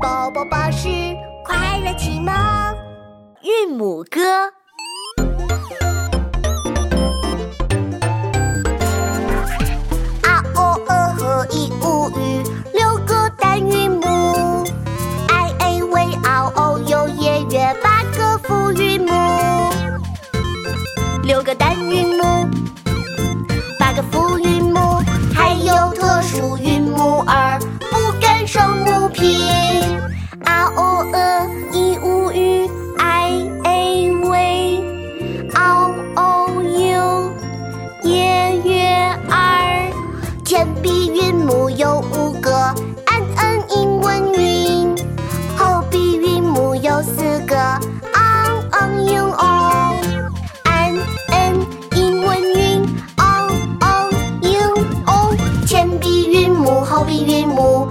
宝宝巴士快乐启蒙，韵母歌。啊哦呃和一乌鱼，六个单韵母。i a v o o u 耶月八个复韵母，六个单韵。韵母有五个，an an 英文韵。后鼻韵母有四个，ang ang 英 o，an an 英文韵，ang ang 英 o。前鼻韵母，后鼻韵母。